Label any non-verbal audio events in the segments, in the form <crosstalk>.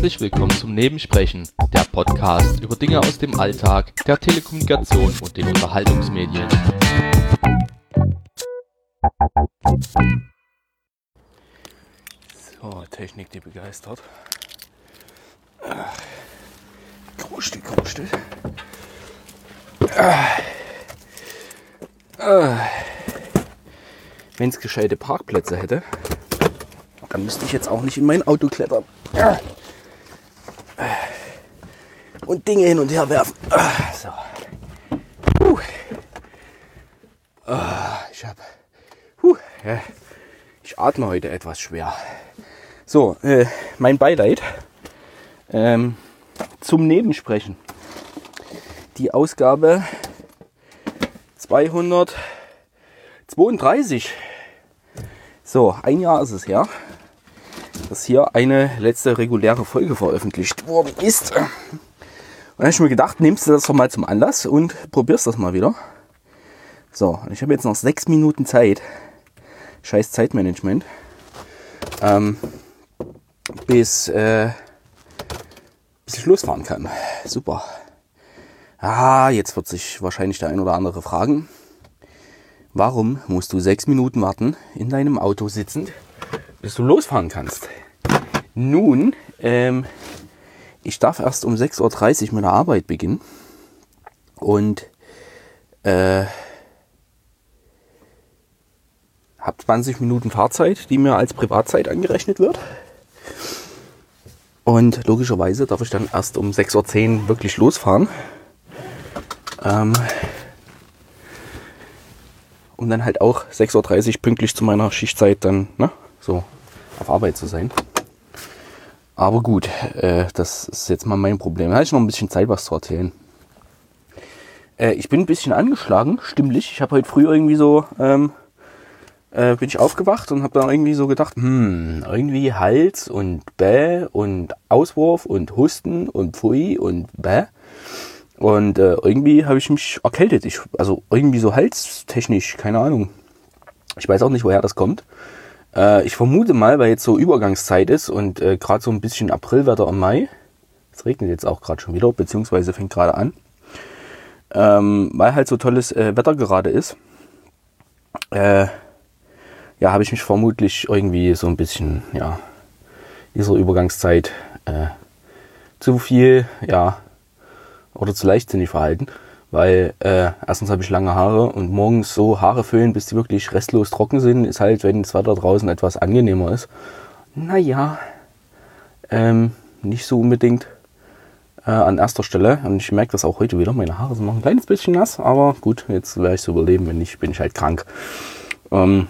Herzlich willkommen zum Nebensprechen, der Podcast über Dinge aus dem Alltag, der Telekommunikation und den Unterhaltungsmedien. So, Technik, die begeistert. Krustel, krustel. Wenn es gescheite Parkplätze hätte, dann müsste ich jetzt auch nicht in mein Auto klettern. Und Dinge hin und her werfen. So. Ah, Ich habe. Ich atme heute etwas schwer. So, äh, mein Beileid ähm, zum Nebensprechen. Die Ausgabe 232. So, ein Jahr ist es her, dass hier eine letzte reguläre Folge veröffentlicht worden ist. Dann habe ich mir gedacht, nimmst du das doch mal zum Anlass und probierst das mal wieder. So, ich habe jetzt noch sechs Minuten Zeit. Scheiß Zeitmanagement. Ähm, bis, äh, bis ich losfahren kann. Super. Ah, jetzt wird sich wahrscheinlich der ein oder andere fragen. Warum musst du sechs Minuten warten in deinem Auto sitzend, bis du losfahren kannst? Nun, ähm, ich darf erst um 6.30 Uhr mit der Arbeit beginnen. Und äh, habe 20 Minuten Fahrzeit, die mir als Privatzeit angerechnet wird. Und logischerweise darf ich dann erst um 6.10 Uhr wirklich losfahren. Ähm, um dann halt auch 6.30 Uhr pünktlich zu meiner Schichtzeit dann ne, so auf Arbeit zu sein. Aber gut, äh, das ist jetzt mal mein Problem. Da hatte ich noch ein bisschen Zeit, was zu erzählen. Äh, ich bin ein bisschen angeschlagen, stimmlich. Ich habe heute früh irgendwie so, ähm, äh, bin ich aufgewacht und habe dann irgendwie so gedacht, hm, irgendwie Hals und Bäh und Auswurf und Husten und Pfui und Bäh. Und äh, irgendwie habe ich mich erkältet. Ich, also irgendwie so halstechnisch, keine Ahnung. Ich weiß auch nicht, woher das kommt. Äh, ich vermute mal, weil jetzt so Übergangszeit ist und äh, gerade so ein bisschen Aprilwetter im Mai. Es regnet jetzt auch gerade schon wieder, beziehungsweise fängt gerade an. Ähm, weil halt so tolles äh, Wetter gerade ist. Äh, ja, habe ich mich vermutlich irgendwie so ein bisschen, ja, dieser Übergangszeit äh, zu viel, ja, oder zu leichtsinnig verhalten, weil äh, erstens habe ich lange Haare und morgens so Haare föhnen, bis die wirklich restlos trocken sind, ist halt, wenn das Wetter draußen etwas angenehmer ist. Naja, ähm, nicht so unbedingt äh, an erster Stelle. Und ich merke das auch heute wieder. Meine Haare sind noch ein kleines bisschen nass, aber gut, jetzt werde ich es überleben. Wenn nicht, bin ich halt krank. Ähm,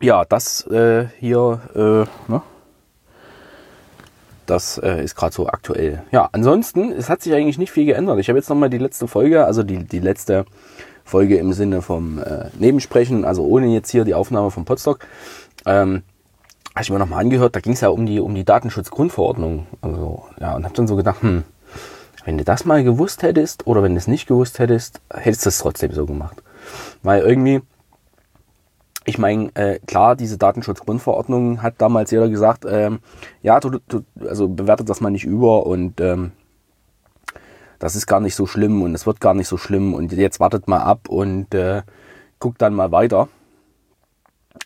ja, das äh, hier, äh, ne? Das äh, ist gerade so aktuell. Ja, ansonsten, es hat sich eigentlich nicht viel geändert. Ich habe jetzt nochmal die letzte Folge, also die, die letzte Folge im Sinne vom äh, Nebensprechen, also ohne jetzt hier die Aufnahme vom Podstock, ähm, habe ich mir nochmal angehört. Da ging es ja um die, um die Datenschutzgrundverordnung. Also, ja, und habe dann so gedacht, hm, wenn du das mal gewusst hättest oder wenn du es nicht gewusst hättest, hättest du es trotzdem so gemacht. Weil irgendwie, ich meine, äh, klar, diese Datenschutzgrundverordnung hat damals jeder gesagt, ähm, ja, du, du, also bewertet das mal nicht über und ähm, das ist gar nicht so schlimm und es wird gar nicht so schlimm und jetzt wartet mal ab und äh, guckt dann mal weiter.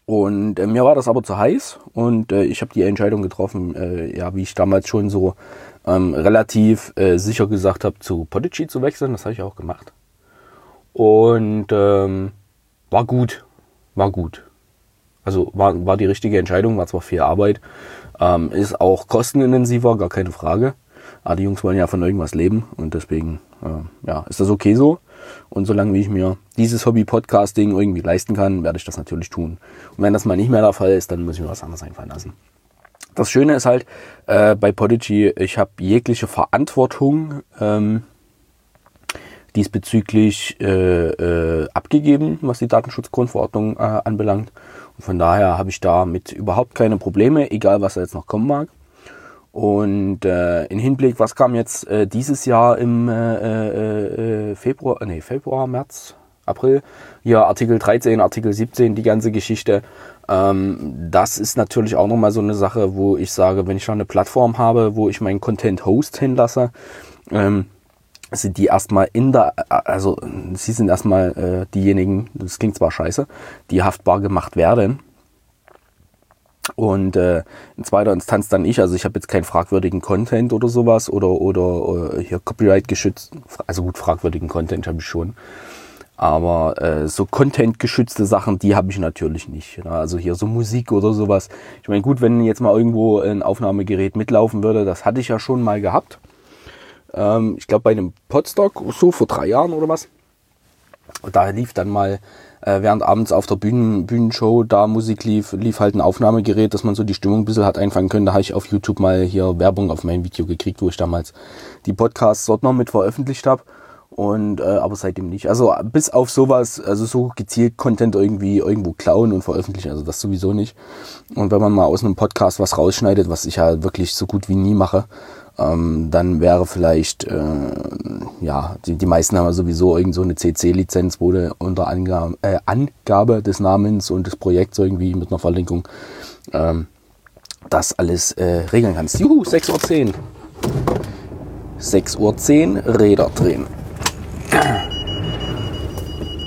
Und äh, mir war das aber zu heiß und äh, ich habe die Entscheidung getroffen, äh, ja, wie ich damals schon so ähm, relativ äh, sicher gesagt habe, zu Podigy zu wechseln. Das habe ich auch gemacht. Und ähm, war gut, war gut. Also war, war die richtige Entscheidung, war zwar viel Arbeit, ähm, ist auch kostenintensiver, gar keine Frage. Aber die Jungs wollen ja von irgendwas leben und deswegen äh, ja, ist das okay so. Und solange wie ich mir dieses Hobby-Podcasting irgendwie leisten kann, werde ich das natürlich tun. Und wenn das mal nicht mehr der Fall ist, dann muss ich mir was anderes einfallen lassen. Das Schöne ist halt äh, bei Podigy, ich habe jegliche Verantwortung ähm, diesbezüglich äh, äh, abgegeben, was die Datenschutzgrundverordnung äh, anbelangt. Und von daher habe ich damit überhaupt keine Probleme, egal was da jetzt noch kommen mag. Und äh, in Hinblick, was kam jetzt äh, dieses Jahr im äh, äh, Februar, nee, Februar, März, April. Hier Artikel 13, Artikel 17, die ganze Geschichte. Ähm, das ist natürlich auch nochmal so eine Sache, wo ich sage, wenn ich schon eine Plattform habe, wo ich meinen Content Host hinlasse, ähm, sind die erstmal in der, also sie sind erstmal äh, diejenigen, das klingt zwar scheiße, die haftbar gemacht werden. Und äh, in zweiter Instanz dann ich, also ich habe jetzt keinen fragwürdigen Content oder sowas oder oder äh, hier Copyright geschützt, also gut fragwürdigen Content habe ich schon, aber äh, so Content geschützte Sachen, die habe ich natürlich nicht. Ne? Also hier so Musik oder sowas. Ich meine gut, wenn jetzt mal irgendwo ein Aufnahmegerät mitlaufen würde, das hatte ich ja schon mal gehabt. Ähm, ich glaube bei einem Podstock so vor drei Jahren oder was. Und da lief dann mal äh, während abends auf der Bühnen, Bühnenshow da Musik lief, lief halt ein Aufnahmegerät, dass man so die Stimmung ein bisschen hat einfangen können. Da habe ich auf YouTube mal hier Werbung auf mein Video gekriegt, wo ich damals die Podcasts dort noch mit veröffentlicht habe. Und äh, aber seitdem nicht. Also bis auf sowas, also so gezielt Content irgendwie irgendwo klauen und veröffentlichen, also das sowieso nicht. Und wenn man mal aus einem Podcast was rausschneidet, was ich ja wirklich so gut wie nie mache, ähm, dann wäre vielleicht, äh, ja, die, die meisten haben ja sowieso irgend so eine CC-Lizenz, wo du unter Angabe, äh, Angabe des Namens und des Projekts irgendwie mit einer Verlinkung ähm, das alles äh, regeln kannst. Juhu, 6.10 Uhr. 6.10 Uhr Räder drehen.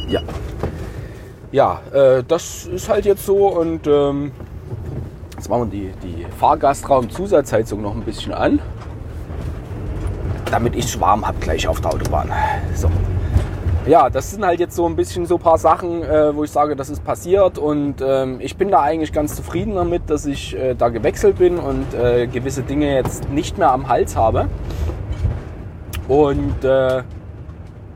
Ja. Ja, äh, das ist halt jetzt so und ähm, jetzt machen wir die, die Fahrgastraum-Zusatzheizung noch ein bisschen an damit ich es warm habe gleich auf der Autobahn. So. Ja, das sind halt jetzt so ein bisschen so ein paar Sachen, äh, wo ich sage, das ist passiert und ähm, ich bin da eigentlich ganz zufrieden damit, dass ich äh, da gewechselt bin und äh, gewisse Dinge jetzt nicht mehr am Hals habe. Und äh,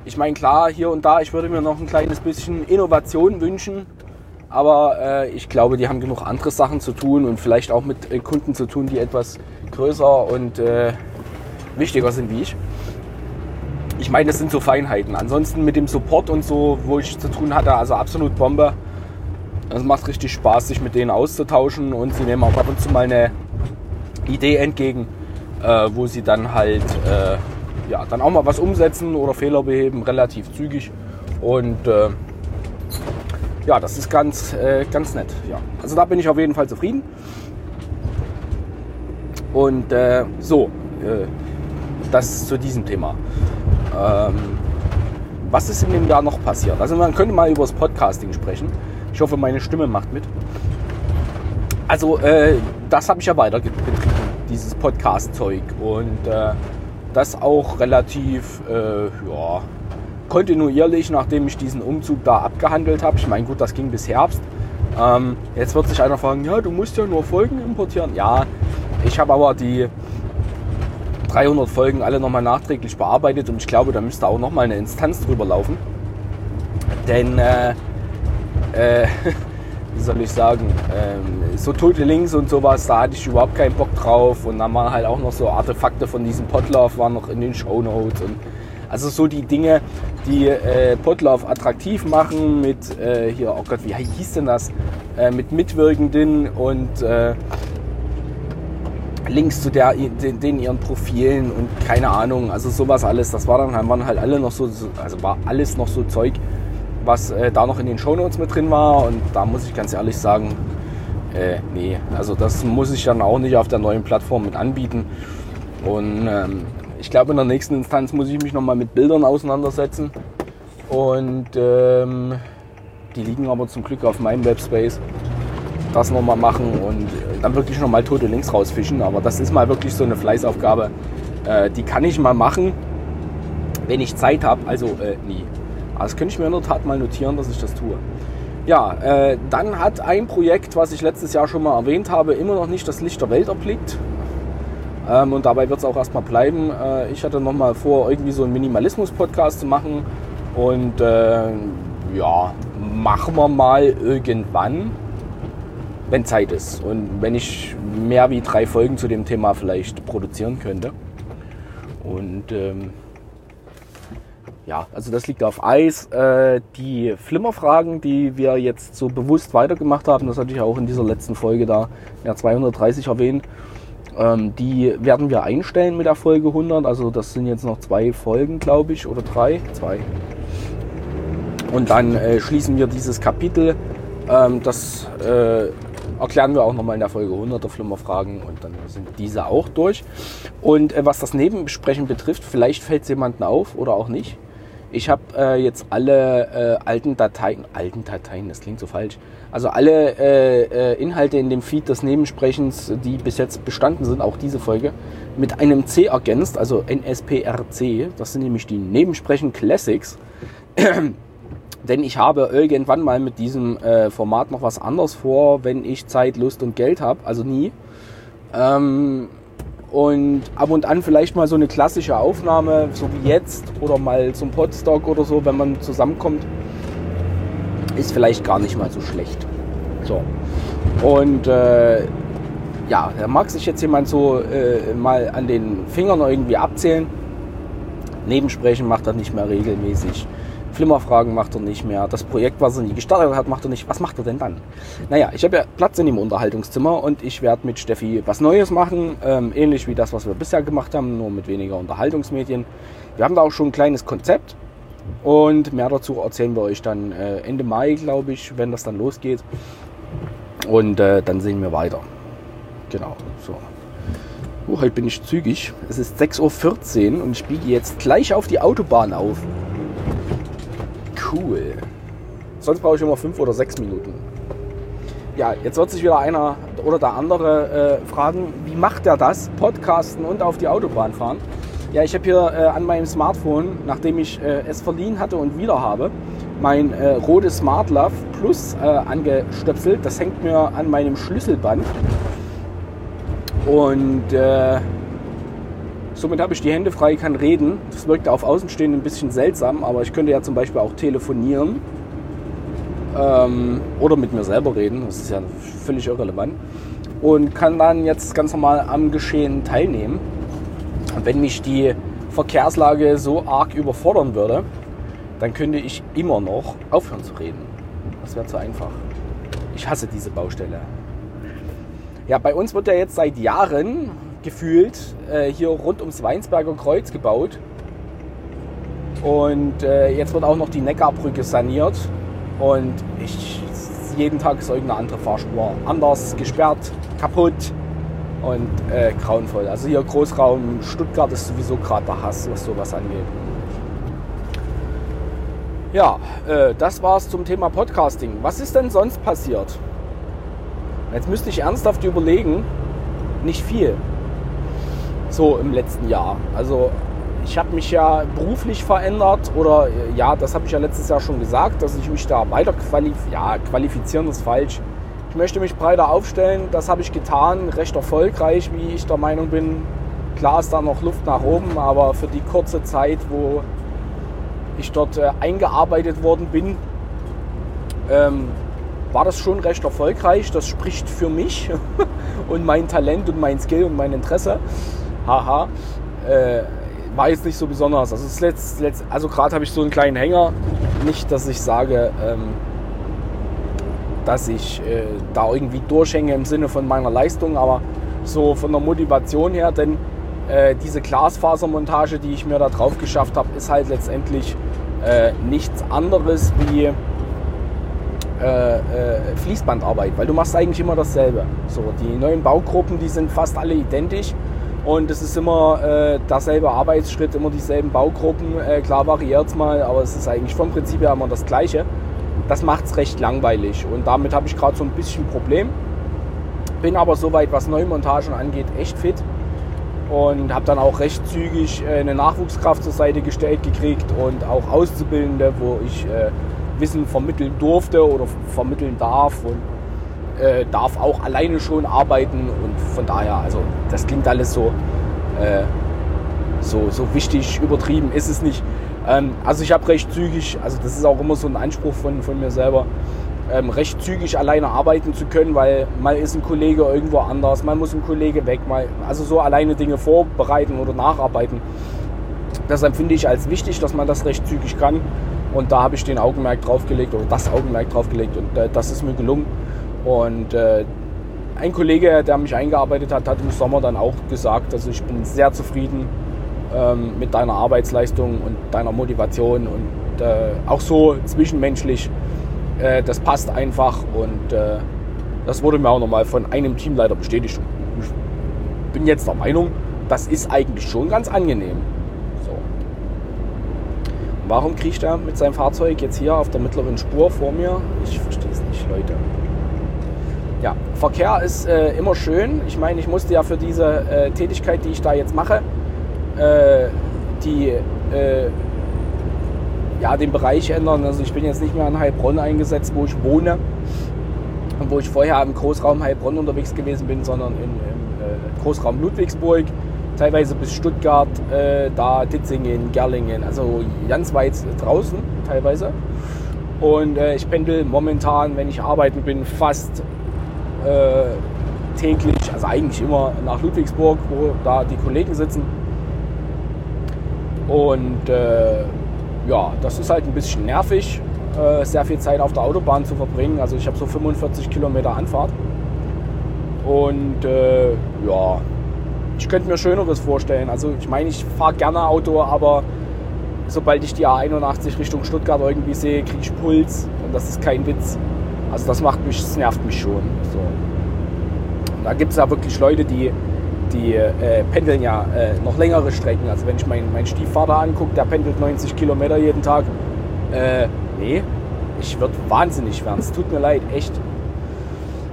ich meine, klar, hier und da, ich würde mir noch ein kleines bisschen Innovation wünschen, aber äh, ich glaube, die haben genug andere Sachen zu tun und vielleicht auch mit äh, Kunden zu tun, die etwas größer und wichtiger sind wie ich. Ich meine, das sind so Feinheiten. Ansonsten mit dem Support und so, wo ich zu tun hatte, also absolut Bombe. Es macht richtig Spaß, sich mit denen auszutauschen und sie nehmen auch ab und zu mal eine Idee entgegen, äh, wo sie dann halt äh, ja, dann auch mal was umsetzen oder Fehler beheben, relativ zügig. Und äh, ja, das ist ganz, äh, ganz nett. Ja. Also da bin ich auf jeden Fall zufrieden. Und äh, so, äh, das zu diesem Thema. Ähm, was ist in dem Jahr noch passiert? Also man könnte mal über das Podcasting sprechen. Ich hoffe, meine Stimme macht mit. Also äh, das habe ich ja weiter betrieben, dieses Podcast-Zeug. Und äh, das auch relativ äh, ja, kontinuierlich, nachdem ich diesen Umzug da abgehandelt habe. Ich meine, gut, das ging bis Herbst. Ähm, jetzt wird sich einer fragen, ja, du musst ja nur Folgen importieren. Ja, ich habe aber die 300 Folgen alle nochmal nachträglich bearbeitet und ich glaube, da müsste auch nochmal eine Instanz drüber laufen. Denn, äh, äh, <laughs> wie soll ich sagen, äh, so tote Links und sowas, da hatte ich überhaupt keinen Bock drauf. Und dann waren halt auch noch so Artefakte von diesem Potlauf, waren noch in den Show Notes. Und also so die Dinge, die äh, Potlauf attraktiv machen mit, äh, hier, oh Gott, wie hieß denn das? Äh, mit Mitwirkenden und äh, Links zu der, den, den, ihren Profilen und keine Ahnung, also sowas alles. Das war dann waren halt alle noch so, also war alles noch so Zeug, was äh, da noch in den Shownotes mit drin war. Und da muss ich ganz ehrlich sagen, äh, nee, also das muss ich dann auch nicht auf der neuen Plattform mit anbieten. Und ähm, ich glaube, in der nächsten Instanz muss ich mich nochmal mit Bildern auseinandersetzen. Und ähm, die liegen aber zum Glück auf meinem Webspace das nochmal machen und äh, dann wirklich nochmal tote Links rausfischen. Aber das ist mal wirklich so eine Fleißaufgabe. Äh, die kann ich mal machen, wenn ich Zeit habe. Also äh, nie. Aber das könnte ich mir in der Tat mal notieren, dass ich das tue. Ja, äh, dann hat ein Projekt, was ich letztes Jahr schon mal erwähnt habe, immer noch nicht das Licht der Welt erblickt. Ähm, und dabei wird es auch erstmal bleiben. Äh, ich hatte nochmal vor, irgendwie so einen Minimalismus-Podcast zu machen. Und äh, ja, machen wir mal irgendwann wenn Zeit ist und wenn ich mehr wie drei Folgen zu dem Thema vielleicht produzieren könnte. Und ähm, ja, also das liegt auf Eis. Äh, die Flimmerfragen, die wir jetzt so bewusst weitergemacht haben, das hatte ich auch in dieser letzten Folge da, ja 230 erwähnt, ähm, die werden wir einstellen mit der Folge 100. Also das sind jetzt noch zwei Folgen, glaube ich, oder drei, zwei. Und dann äh, schließen wir dieses Kapitel. Ähm, das äh, erklären wir auch nochmal in der Folge 100 der Flimmerfragen und dann sind diese auch durch. Und äh, was das Nebenbesprechen betrifft, vielleicht fällt es jemandem auf oder auch nicht. Ich habe äh, jetzt alle äh, alten Dateien, alten Dateien, das klingt so falsch, also alle äh, äh Inhalte in dem Feed des Nebensprechens, die bis jetzt bestanden sind, auch diese Folge, mit einem C ergänzt, also NSPRC. Das sind nämlich die Nebensprechen Classics. <clears throat> Denn ich habe irgendwann mal mit diesem äh, Format noch was anderes vor, wenn ich Zeit, Lust und Geld habe. Also nie. Ähm, und ab und an vielleicht mal so eine klassische Aufnahme, so wie jetzt, oder mal zum Podstock oder so, wenn man zusammenkommt, ist vielleicht gar nicht mal so schlecht. So. Und äh, ja, da mag sich jetzt jemand so äh, mal an den Fingern irgendwie abzählen. Nebensprechen macht er nicht mehr regelmäßig. Flimmerfragen macht er nicht mehr. Das Projekt, was er nie gestartet hat, macht er nicht. Was macht er denn dann? Naja, ich habe ja Platz in dem Unterhaltungszimmer und ich werde mit Steffi was Neues machen. Ähm, ähnlich wie das, was wir bisher gemacht haben, nur mit weniger Unterhaltungsmedien. Wir haben da auch schon ein kleines Konzept und mehr dazu erzählen wir euch dann äh, Ende Mai, glaube ich, wenn das dann losgeht. Und äh, dann sehen wir weiter. Genau, so. Uh, heute bin ich zügig. Es ist 6.14 Uhr und ich biege jetzt gleich auf die Autobahn auf. Cool. Sonst brauche ich immer fünf oder sechs Minuten. Ja, jetzt wird sich wieder einer oder der andere äh, fragen, wie macht er das? Podcasten und auf die Autobahn fahren. Ja, ich habe hier äh, an meinem Smartphone, nachdem ich äh, es verliehen hatte und wieder habe, mein äh, rotes Smart Love Plus äh, angestöpselt. Das hängt mir an meinem Schlüsselband. Und äh, somit habe ich die Hände frei, kann reden. Das wirkt auf Außenstehende ein bisschen seltsam, aber ich könnte ja zum Beispiel auch telefonieren ähm, oder mit mir selber reden. Das ist ja völlig irrelevant. Und kann dann jetzt ganz normal am Geschehen teilnehmen. Und wenn mich die Verkehrslage so arg überfordern würde, dann könnte ich immer noch aufhören zu reden. Das wäre zu einfach. Ich hasse diese Baustelle. Ja, bei uns wird ja jetzt seit Jahren gefühlt äh, hier rund ums Weinsberger Kreuz gebaut. Und äh, jetzt wird auch noch die Neckarbrücke saniert. Und ich, jeden Tag ist irgendeine andere Fahrspur anders, gesperrt, kaputt und äh, grauenvoll. Also hier Großraum Stuttgart ist sowieso gerade der Hass, was sowas angeht. Ja, äh, das war's zum Thema Podcasting. Was ist denn sonst passiert? Jetzt müsste ich ernsthaft überlegen, nicht viel. So im letzten Jahr. Also ich habe mich ja beruflich verändert oder ja, das habe ich ja letztes Jahr schon gesagt, dass ich mich da weiter qualifizieren, ja, qualifizieren ist falsch. Ich möchte mich breiter aufstellen, das habe ich getan, recht erfolgreich, wie ich der Meinung bin. Klar ist da noch Luft nach oben, aber für die kurze Zeit, wo ich dort äh, eingearbeitet worden bin, ähm, war das schon recht erfolgreich. Das spricht für mich <laughs> und mein Talent und mein Skill und mein Interesse. Haha. Äh, war jetzt nicht so besonders. Also, letzt, letzt, also gerade habe ich so einen kleinen Hänger. Nicht, dass ich sage, ähm, dass ich äh, da irgendwie durchhänge im Sinne von meiner Leistung, aber so von der Motivation her, denn äh, diese Glasfasermontage, die ich mir da drauf geschafft habe, ist halt letztendlich äh, nichts anderes wie äh, äh, Fließbandarbeit, weil du machst eigentlich immer dasselbe. So, die neuen Baugruppen, die sind fast alle identisch und es ist immer äh, derselbe Arbeitsschritt, immer dieselben Baugruppen. Äh, klar variiert es mal, aber es ist eigentlich vom Prinzip her immer das Gleiche. Das macht es recht langweilig und damit habe ich gerade so ein bisschen Problem. Bin aber soweit, was Neumontagen angeht, echt fit und habe dann auch recht zügig äh, eine Nachwuchskraft zur Seite gestellt gekriegt und auch Auszubildende, wo ich äh, Wissen vermitteln durfte oder vermitteln darf und äh, darf auch alleine schon arbeiten und von daher, also das klingt alles so, äh, so, so wichtig, übertrieben ist es nicht. Ähm, also ich habe recht zügig, also das ist auch immer so ein Anspruch von, von mir selber, ähm, recht zügig alleine arbeiten zu können, weil mal ist ein Kollege irgendwo anders, mal muss ein Kollege weg, mal, also so alleine Dinge vorbereiten oder nacharbeiten. Das empfinde ich als wichtig, dass man das recht zügig kann. Und da habe ich den Augenmerk drauf gelegt oder das Augenmerk drauf gelegt und äh, das ist mir gelungen. Und äh, ein Kollege, der mich eingearbeitet hat, hat im Sommer dann auch gesagt, also ich bin sehr zufrieden ähm, mit deiner Arbeitsleistung und deiner Motivation und äh, auch so zwischenmenschlich, äh, das passt einfach und äh, das wurde mir auch nochmal von einem Teamleiter bestätigt. Ich bin jetzt der Meinung, das ist eigentlich schon ganz angenehm. So. Warum kriecht er mit seinem Fahrzeug jetzt hier auf der mittleren Spur vor mir? Ich verstehe es nicht, Leute. Ja, Verkehr ist äh, immer schön. Ich meine, ich musste ja für diese äh, Tätigkeit, die ich da jetzt mache, äh, die, äh, ja, den Bereich ändern. Also ich bin jetzt nicht mehr in Heilbronn eingesetzt, wo ich wohne und wo ich vorher im Großraum Heilbronn unterwegs gewesen bin, sondern in, im äh, Großraum Ludwigsburg, teilweise bis Stuttgart, äh, da Ditzingen, Gerlingen, also ganz weit draußen teilweise. Und ich pendel momentan, wenn ich arbeiten bin, fast äh, täglich, also eigentlich immer nach Ludwigsburg, wo da die Kollegen sitzen. Und äh, ja, das ist halt ein bisschen nervig, äh, sehr viel Zeit auf der Autobahn zu verbringen. Also ich habe so 45 Kilometer Anfahrt. Und äh, ja, ich könnte mir Schöneres vorstellen. Also ich meine, ich fahre gerne Auto, aber sobald ich die A81 Richtung Stuttgart irgendwie sehe, kriege ich Puls. Und das ist kein Witz. Also das macht mich, das nervt mich schon. So. Da gibt es ja wirklich Leute, die, die äh, pendeln ja äh, noch längere Strecken. Also wenn ich meinen mein Stiefvater angucke, der pendelt 90 Kilometer jeden Tag. Äh, nee, ich würde wahnsinnig werden. Es tut mir leid, echt.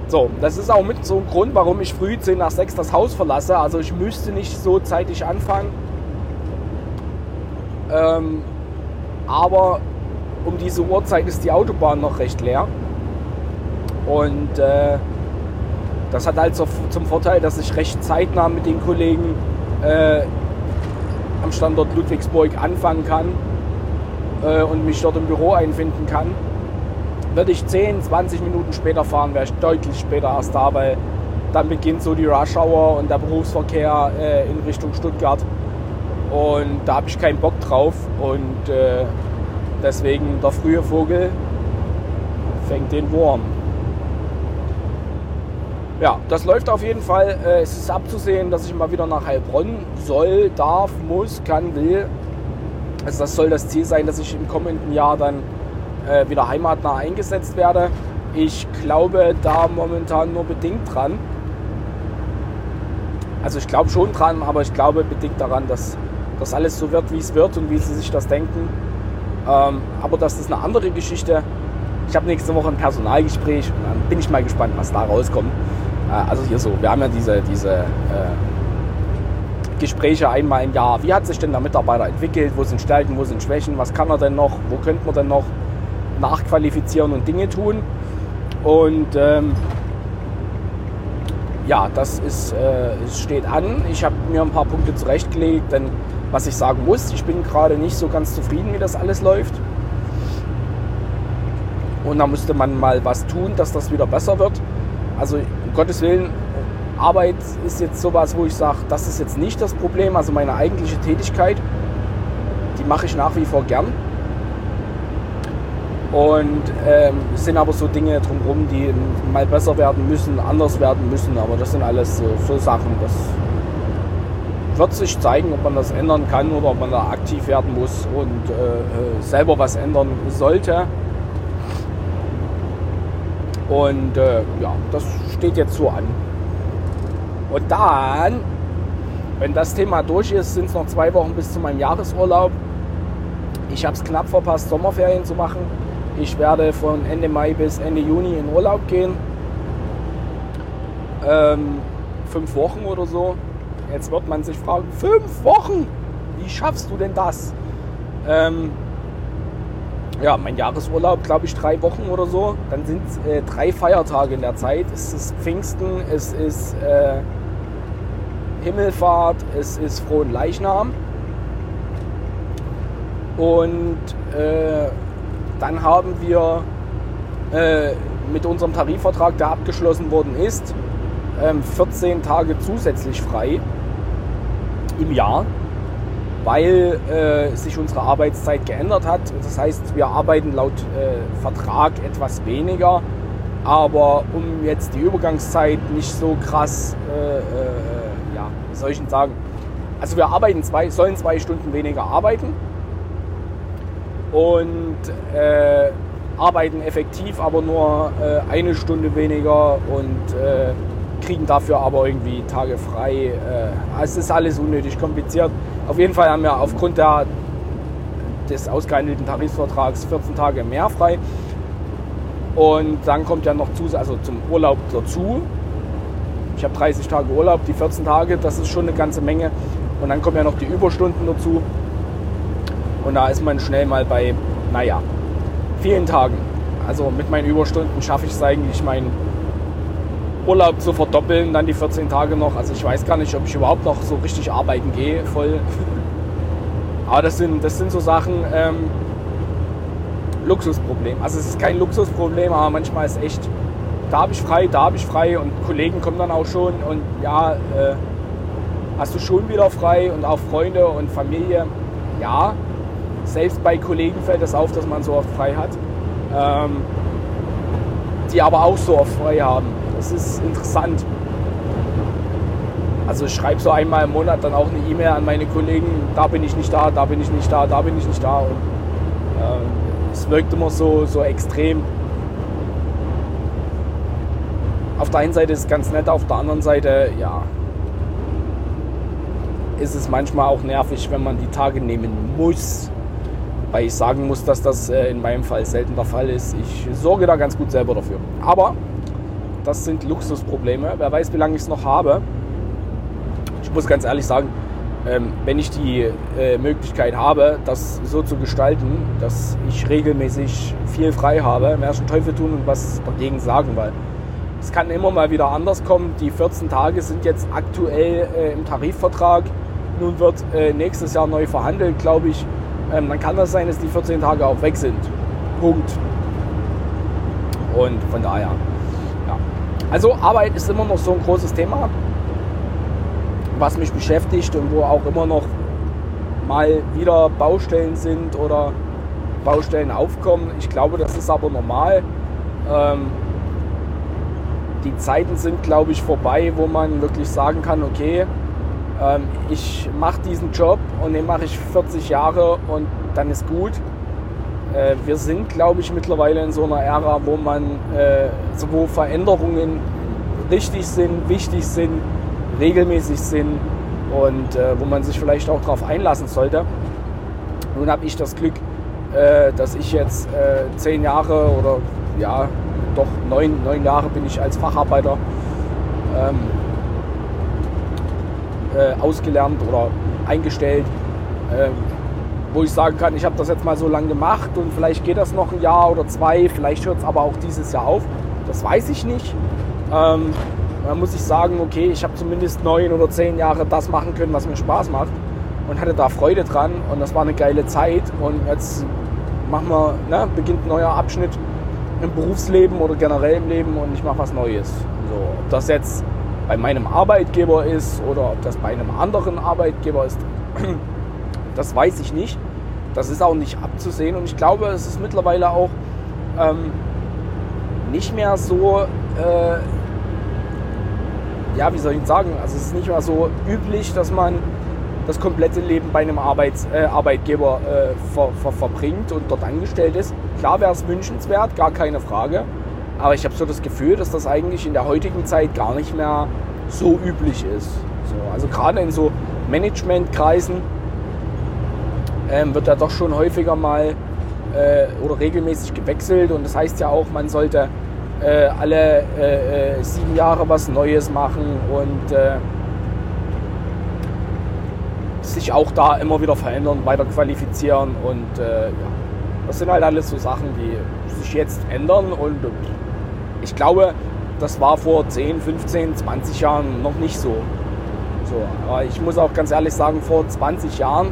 So, das ist auch mit so ein Grund, warum ich früh 10 nach 6 das Haus verlasse. Also ich müsste nicht so zeitig anfangen. Ähm, aber um diese Uhrzeit ist die Autobahn noch recht leer. Und äh, das hat halt zum Vorteil, dass ich recht zeitnah mit den Kollegen äh, am Standort Ludwigsburg anfangen kann äh, und mich dort im Büro einfinden kann. Würde ich 10, 20 Minuten später fahren, wäre ich deutlich später erst da, weil dann beginnt so die Rush Hour und der Berufsverkehr äh, in Richtung Stuttgart. Und da habe ich keinen Bock drauf. Und äh, deswegen der frühe Vogel fängt den Wurm ja, das läuft auf jeden Fall. Äh, es ist abzusehen, dass ich mal wieder nach Heilbronn soll, darf, muss, kann, will. Also das soll das Ziel sein, dass ich im kommenden Jahr dann äh, wieder heimatnah eingesetzt werde. Ich glaube da momentan nur bedingt dran. Also ich glaube schon dran, aber ich glaube bedingt daran, dass das alles so wird, wie es wird und wie sie sich das denken. Ähm, aber das ist eine andere Geschichte. Ich habe nächste Woche ein Personalgespräch und dann bin ich mal gespannt, was da rauskommt. Äh, also hier so, wir haben ja diese, diese äh, Gespräche einmal im Jahr. Wie hat sich denn der Mitarbeiter entwickelt? Wo sind Stärken, wo sind Schwächen? Was kann er denn noch? Wo könnte man denn noch nachqualifizieren und Dinge tun? Und ähm, ja, das ist, äh, steht an. Ich habe mir ein paar Punkte zurechtgelegt, denn was ich sagen muss, ich bin gerade nicht so ganz zufrieden, wie das alles läuft. Und da müsste man mal was tun, dass das wieder besser wird. Also Gottes Willen, Arbeit ist jetzt sowas, wo ich sage, das ist jetzt nicht das Problem. Also meine eigentliche Tätigkeit, die mache ich nach wie vor gern. Und ähm, es sind aber so Dinge drumherum, die mal besser werden müssen, anders werden müssen. Aber das sind alles so, so Sachen, das wird sich zeigen, ob man das ändern kann oder ob man da aktiv werden muss und äh, äh selber was ändern sollte. Und äh, ja, das steht jetzt so an. Und dann, wenn das Thema durch ist, sind es noch zwei Wochen bis zu meinem Jahresurlaub. Ich habe es knapp verpasst, Sommerferien zu machen. Ich werde von Ende Mai bis Ende Juni in Urlaub gehen. Ähm, fünf Wochen oder so. Jetzt wird man sich fragen, fünf Wochen? Wie schaffst du denn das? Ähm, ja, mein Jahresurlaub, glaube ich, drei Wochen oder so. Dann sind äh, drei Feiertage in der Zeit. Es ist Pfingsten, es ist äh, Himmelfahrt, es ist Frohen Leichnam. Und äh, dann haben wir äh, mit unserem Tarifvertrag, der abgeschlossen worden ist, 14 ähm, Tage zusätzlich frei im Jahr weil äh, sich unsere Arbeitszeit geändert hat. Das heißt, wir arbeiten laut äh, Vertrag etwas weniger, aber um jetzt die Übergangszeit nicht so krass, äh, äh ja, wie soll ich denn sagen? Also wir arbeiten zwei, sollen zwei Stunden weniger arbeiten. und äh, arbeiten effektiv, aber nur äh, eine Stunde weniger und kriegen dafür aber irgendwie Tage frei. Äh, es ist alles unnötig kompliziert. Auf jeden Fall haben wir aufgrund der, des ausgehandelten Tarifvertrags 14 Tage mehr frei. Und dann kommt ja noch zu, also zum Urlaub dazu. Ich habe 30 Tage Urlaub, die 14 Tage, das ist schon eine ganze Menge. Und dann kommen ja noch die Überstunden dazu. Und da ist man schnell mal bei, naja, vielen Tagen. Also mit meinen Überstunden schaffe ich es eigentlich, meinen Urlaub zu verdoppeln, dann die 14 Tage noch. Also ich weiß gar nicht, ob ich überhaupt noch so richtig arbeiten gehe, voll. <laughs> Aber das sind, das sind so Sachen, ähm, Luxusproblem. Also es ist kein Luxusproblem, aber manchmal ist echt, da habe ich frei, da habe ich frei und Kollegen kommen dann auch schon und ja, äh, hast du schon wieder frei und auch Freunde und Familie. Ja, selbst bei Kollegen fällt es das auf, dass man so oft frei hat. Ähm, die aber auch so oft frei haben. Das ist interessant. Also ich schreibe so einmal im Monat dann auch eine E-Mail an meine Kollegen, da bin ich nicht da, da bin ich nicht da, da bin ich nicht da. Und äh, es wirkt immer so, so extrem. Auf der einen Seite ist es ganz nett, auf der anderen Seite, ja, ist es manchmal auch nervig, wenn man die Tage nehmen muss. Weil ich sagen muss, dass das äh, in meinem Fall selten der Fall ist. Ich sorge da ganz gut selber dafür. Aber das sind Luxusprobleme. Wer weiß, wie lange ich es noch habe. Ich muss ganz ehrlich sagen, ähm, wenn ich die äh, Möglichkeit habe, das so zu gestalten, dass ich regelmäßig viel frei habe, mehr schon Teufel tun und was dagegen sagen, weil es kann immer mal wieder anders kommen. Die 14 Tage sind jetzt aktuell äh, im Tarifvertrag. Nun wird äh, nächstes Jahr neu verhandelt, glaube ich. Ähm, dann kann das sein, dass die 14 Tage auch weg sind. Punkt. Und von daher, ja. Also Arbeit ist immer noch so ein großes Thema, was mich beschäftigt und wo auch immer noch mal wieder Baustellen sind oder Baustellen aufkommen. Ich glaube, das ist aber normal. Ähm, die Zeiten sind, glaube ich, vorbei, wo man wirklich sagen kann, okay, ähm, ich mache diesen Job und den mache ich 40 Jahre und dann ist gut. Äh, wir sind, glaube ich, mittlerweile in so einer Ära, wo man, äh, wo Veränderungen richtig sind, wichtig sind, regelmäßig sind und äh, wo man sich vielleicht auch darauf einlassen sollte. Nun habe ich das Glück, äh, dass ich jetzt äh, zehn Jahre oder ja, doch neun, neun Jahre bin ich als Facharbeiter ähm, äh, ausgelernt oder eingestellt, äh, wo ich sagen kann, ich habe das jetzt mal so lange gemacht und vielleicht geht das noch ein Jahr oder zwei, vielleicht hört es aber auch dieses Jahr auf. Das weiß ich nicht. Ähm, dann muss ich sagen, okay, ich habe zumindest neun oder zehn Jahre das machen können, was mir Spaß macht und hatte da Freude dran und das war eine geile Zeit und jetzt machen wir, ne, beginnt ein neuer Abschnitt im Berufsleben oder generell im Leben und ich mache was Neues. So, ob das jetzt bei meinem Arbeitgeber ist oder ob das bei einem anderen Arbeitgeber ist, <clears throat> das weiß ich nicht. Das ist auch nicht abzusehen und ich glaube, es ist mittlerweile auch ähm, nicht mehr so, äh, ja, wie soll ich sagen, also es ist nicht mehr so üblich, dass man das komplette Leben bei einem Arbeits, äh, Arbeitgeber äh, ver, ver, verbringt und dort angestellt ist. Klar wäre es wünschenswert, gar keine Frage. Aber ich habe so das Gefühl, dass das eigentlich in der heutigen Zeit gar nicht mehr so üblich ist. So, also gerade in so Managementkreisen ähm, wird da doch schon häufiger mal äh, oder regelmäßig gewechselt. Und das heißt ja auch, man sollte äh, alle äh, äh sieben Jahre was Neues machen und äh, sich auch da immer wieder verändern, weiter qualifizieren. Und äh, ja, das sind halt alles so Sachen, die sich jetzt ändern. Und ich glaube, das war vor 10, 15, 20 Jahren noch nicht so. so aber ich muss auch ganz ehrlich sagen, vor 20 Jahren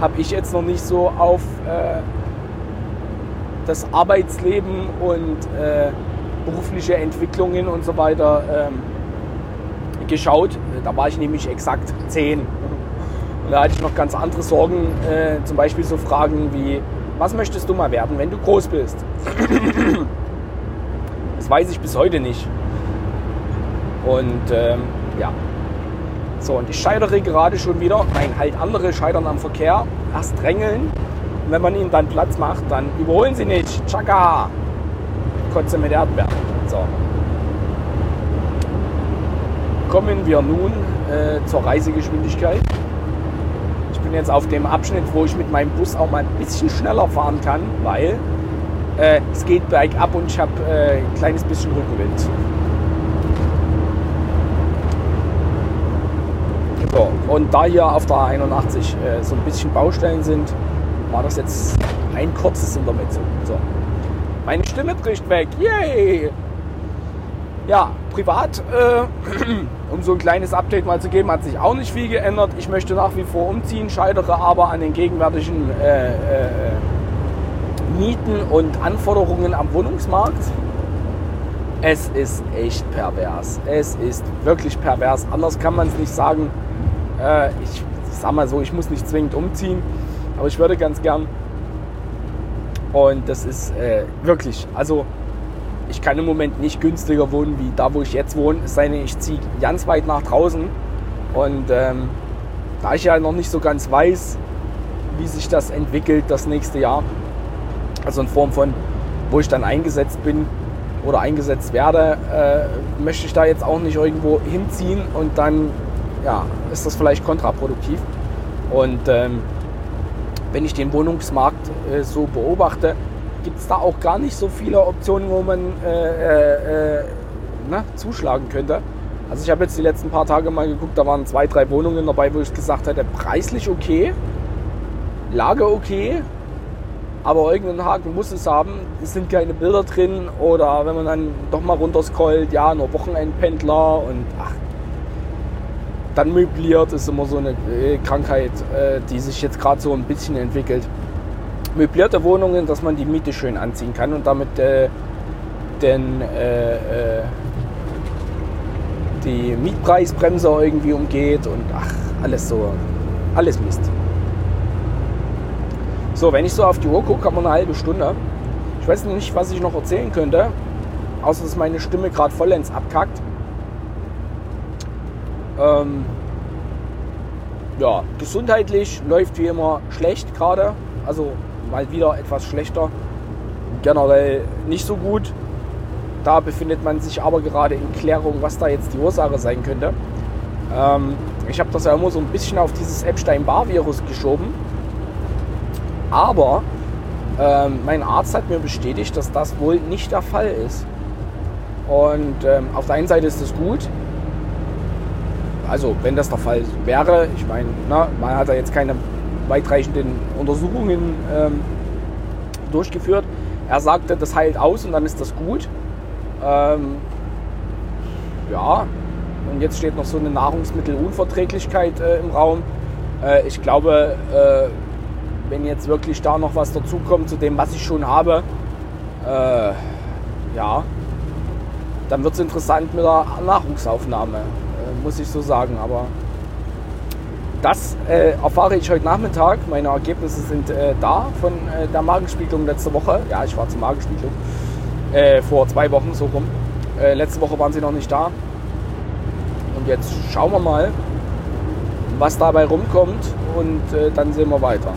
habe ich jetzt noch nicht so auf äh, das Arbeitsleben und äh, berufliche Entwicklungen und so weiter ähm, geschaut. Da war ich nämlich exakt 10. Und da hatte ich noch ganz andere Sorgen, äh, zum Beispiel so Fragen wie, was möchtest du mal werden, wenn du groß bist? Das weiß ich bis heute nicht. Und ähm, ja. So, und ich scheitere gerade schon wieder. Nein, halt andere scheitern am Verkehr. Erst drängeln Und wenn man ihnen dann Platz macht, dann überholen sie nicht. Chaka! Kotze mit Erdbeeren. So. Kommen wir nun äh, zur Reisegeschwindigkeit. Ich bin jetzt auf dem Abschnitt, wo ich mit meinem Bus auch mal ein bisschen schneller fahren kann, weil äh, es geht bergab und ich habe äh, ein kleines bisschen Rückenwind. So, und da hier auf der 81 äh, so ein bisschen Baustellen sind, war das jetzt ein kurzes Intermezzo. So. Meine Stimme bricht weg. Yay! Ja, privat, äh, <clears throat> um so ein kleines Update mal zu geben, hat sich auch nicht viel geändert. Ich möchte nach wie vor umziehen, scheitere aber an den gegenwärtigen äh, äh, Mieten und Anforderungen am Wohnungsmarkt. Es ist echt pervers. Es ist wirklich pervers. Anders kann man es nicht sagen. Äh, ich sag mal so, ich muss nicht zwingend umziehen, aber ich würde ganz gern. Und das ist äh, wirklich, also ich kann im Moment nicht günstiger wohnen wie da, wo ich jetzt wohne. Es sei denn, ich ziehe ganz weit nach draußen. Und ähm, da ich ja noch nicht so ganz weiß, wie sich das entwickelt das nächste Jahr, also in Form von, wo ich dann eingesetzt bin oder eingesetzt werde, äh, möchte ich da jetzt auch nicht irgendwo hinziehen und dann ja, ist das vielleicht kontraproduktiv. Und ähm, wenn ich den Wohnungsmarkt äh, so beobachte, gibt es da auch gar nicht so viele Optionen, wo man äh, äh, äh na, zuschlagen könnte. Also ich habe jetzt die letzten paar Tage mal geguckt, da waren zwei, drei Wohnungen dabei, wo ich gesagt hätte, preislich okay, Lage okay, aber irgendeinen Haken muss es haben. Es sind keine Bilder drin oder wenn man dann doch mal runterscrollt, ja, nur Wochenendpendler und ach, dann möbliert ist immer so eine äh, Krankheit, äh, die sich jetzt gerade so ein bisschen entwickelt. Möblierte Wohnungen, dass man die Miete schön anziehen kann und damit äh, den, äh, äh, die Mietpreisbremse irgendwie umgeht und ach, alles so, alles Mist. So, wenn ich so auf die Uhr gucke, haben wir eine halbe Stunde. Ich weiß nicht, was ich noch erzählen könnte, außer dass meine Stimme gerade vollends abkackt. Ähm, ja, gesundheitlich läuft wie immer schlecht gerade. Also mal wieder etwas schlechter. Generell nicht so gut. Da befindet man sich aber gerade in Klärung, was da jetzt die Ursache sein könnte. Ähm, ich habe das ja immer so ein bisschen auf dieses Epstein-Barr-Virus geschoben aber ähm, mein Arzt hat mir bestätigt, dass das wohl nicht der Fall ist. Und ähm, auf der einen Seite ist es gut. Also, wenn das der Fall wäre, ich meine, man hat da jetzt keine weitreichenden Untersuchungen ähm, durchgeführt. Er sagte, das heilt aus und dann ist das gut. Ähm, ja, und jetzt steht noch so eine Nahrungsmittelunverträglichkeit äh, im Raum. Äh, ich glaube, äh, wenn jetzt wirklich da noch was dazukommt zu dem, was ich schon habe, äh, ja, dann wird es interessant mit der Nahrungsaufnahme, muss ich so sagen. Aber das äh, erfahre ich heute Nachmittag. Meine Ergebnisse sind äh, da von äh, der Magenspiegelung letzte Woche. Ja, ich war zur Magenspiegelung äh, vor zwei Wochen so rum. letzte Woche waren sie noch nicht da. Und jetzt schauen wir mal, was dabei rumkommt und dann sehen wir weiter.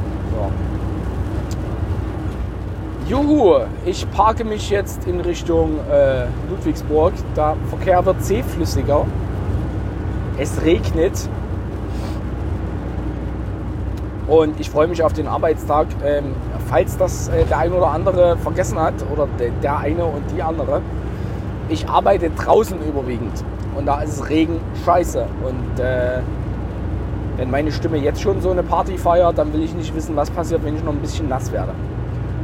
Juhu, ich parke mich jetzt in Richtung äh, Ludwigsburg. Der Verkehr wird zähflüssiger. Es regnet. Und ich freue mich auf den Arbeitstag. Ähm, falls das äh, der eine oder andere vergessen hat, oder de, der eine und die andere, ich arbeite draußen überwiegend. Und da ist Regen scheiße. Und äh, wenn meine Stimme jetzt schon so eine Party feiert, dann will ich nicht wissen, was passiert, wenn ich noch ein bisschen nass werde.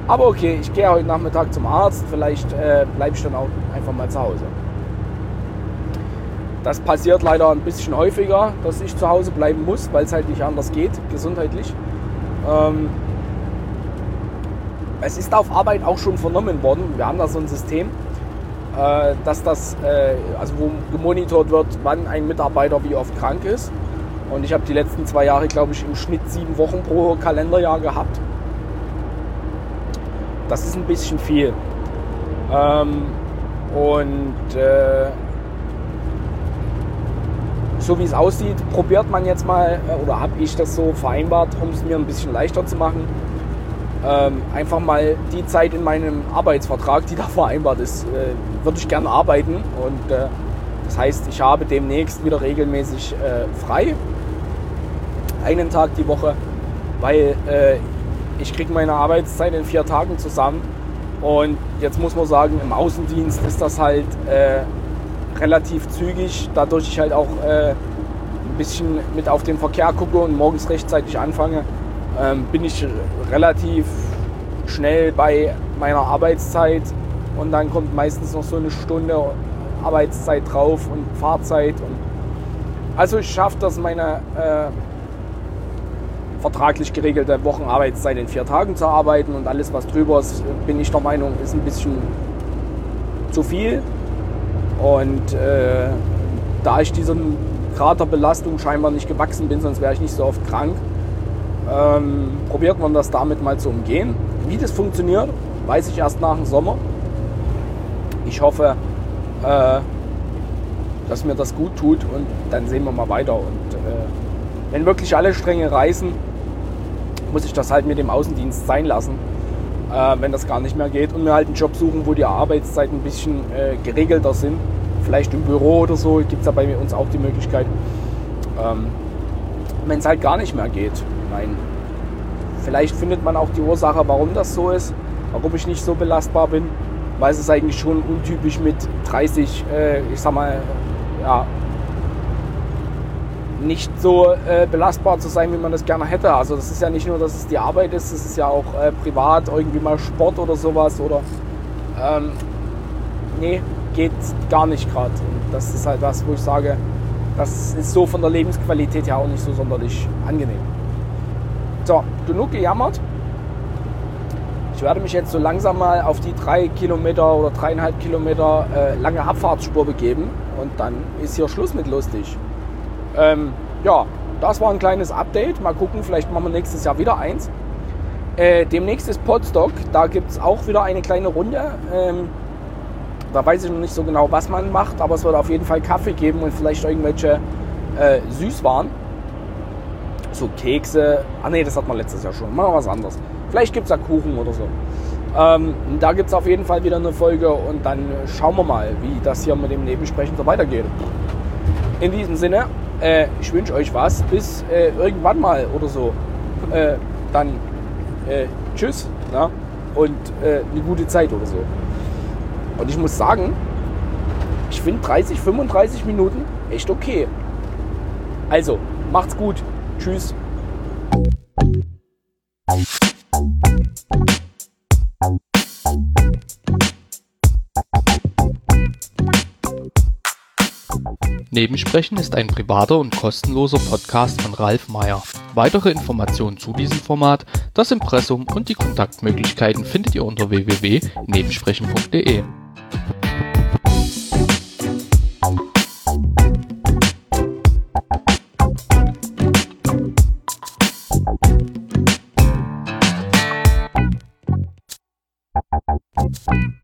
Aber okay, ich gehe heute Nachmittag zum Arzt. Vielleicht äh, bleibe ich dann auch einfach mal zu Hause. Das passiert leider ein bisschen häufiger, dass ich zu Hause bleiben muss, weil es halt nicht anders geht, gesundheitlich. Ähm, es ist auf Arbeit auch schon vernommen worden. Wir haben da so ein System, äh, dass das, äh, also wo gemonitort wird, wann ein Mitarbeiter wie oft krank ist. Und ich habe die letzten zwei Jahre, glaube ich, im Schnitt sieben Wochen pro Kalenderjahr gehabt. Das ist ein bisschen viel. Ähm, und äh, so wie es aussieht, probiert man jetzt mal, äh, oder habe ich das so vereinbart, um es mir ein bisschen leichter zu machen, ähm, einfach mal die Zeit in meinem Arbeitsvertrag, die <laughs> da vereinbart ist, äh, würde ich gerne arbeiten. Und äh, das heißt, ich habe demnächst wieder regelmäßig äh, frei. Einen Tag die Woche, weil äh, ich kriege meine Arbeitszeit in vier Tagen zusammen. Und jetzt muss man sagen, im Außendienst ist das halt äh, relativ zügig, dadurch ich halt auch äh, ein bisschen mit auf den Verkehr gucke und morgens rechtzeitig anfange, ähm, bin ich relativ schnell bei meiner Arbeitszeit und dann kommt meistens noch so eine Stunde Arbeitszeit drauf und Fahrzeit. Und also ich schaffe das, meine äh, vertraglich geregelte Wochenarbeitszeit in vier Tagen zu arbeiten und alles, was drüber ist, bin ich der Meinung, ist ein bisschen zu viel. Und äh, da ich diesem Grad der Belastung scheinbar nicht gewachsen bin, sonst wäre ich nicht so oft krank, ähm, probiert man das damit mal zu umgehen. Wie das funktioniert, weiß ich erst nach dem Sommer. Ich hoffe, äh, dass mir das gut tut und dann sehen wir mal weiter. Und äh, wenn wirklich alle Stränge reißen, muss ich das halt mit dem Außendienst sein lassen, äh, wenn das gar nicht mehr geht und mir halt einen Job suchen, wo die Arbeitszeiten ein bisschen äh, geregelter sind. Vielleicht im Büro oder so gibt es ja bei uns auch die Möglichkeit. Ähm, wenn es halt gar nicht mehr geht. Nein. Vielleicht findet man auch die Ursache, warum das so ist, warum ich nicht so belastbar bin, weil es ist eigentlich schon untypisch mit 30, äh, ich sag mal, ja, nicht so äh, belastbar zu sein, wie man das gerne hätte. Also das ist ja nicht nur, dass es die Arbeit ist, es ist ja auch äh, privat, irgendwie mal Sport oder sowas oder ähm, nee, geht gar nicht gerade. Und das ist halt was, wo ich sage, das ist so von der Lebensqualität ja auch nicht so sonderlich angenehm. So, genug gejammert. Ich werde mich jetzt so langsam mal auf die drei Kilometer oder dreieinhalb Kilometer äh, lange Abfahrtsspur begeben und dann ist hier Schluss mit lustig. Ähm, ja, das war ein kleines Update. Mal gucken, vielleicht machen wir nächstes Jahr wieder eins. Äh, demnächst ist Podstock. Da gibt es auch wieder eine kleine Runde. Ähm, da weiß ich noch nicht so genau, was man macht, aber es wird auf jeden Fall Kaffee geben und vielleicht irgendwelche äh, Süßwaren. So Kekse. Ah ne, das hat man letztes Jahr schon. Machen wir was anderes. Vielleicht gibt es da Kuchen oder so. Ähm, da gibt es auf jeden Fall wieder eine Folge und dann schauen wir mal, wie das hier mit dem Nebensprechen so weitergeht. In diesem Sinne, äh, ich wünsche euch was. Bis äh, irgendwann mal oder so. Äh, dann äh, tschüss na? und äh, eine gute Zeit oder so. Und ich muss sagen, ich finde 30, 35 Minuten echt okay. Also, macht's gut. Tschüss. Nebensprechen ist ein privater und kostenloser Podcast von Ralf Meyer. Weitere Informationen zu diesem Format, das Impressum und die Kontaktmöglichkeiten findet ihr unter www.nebensprechen.de. Thank you.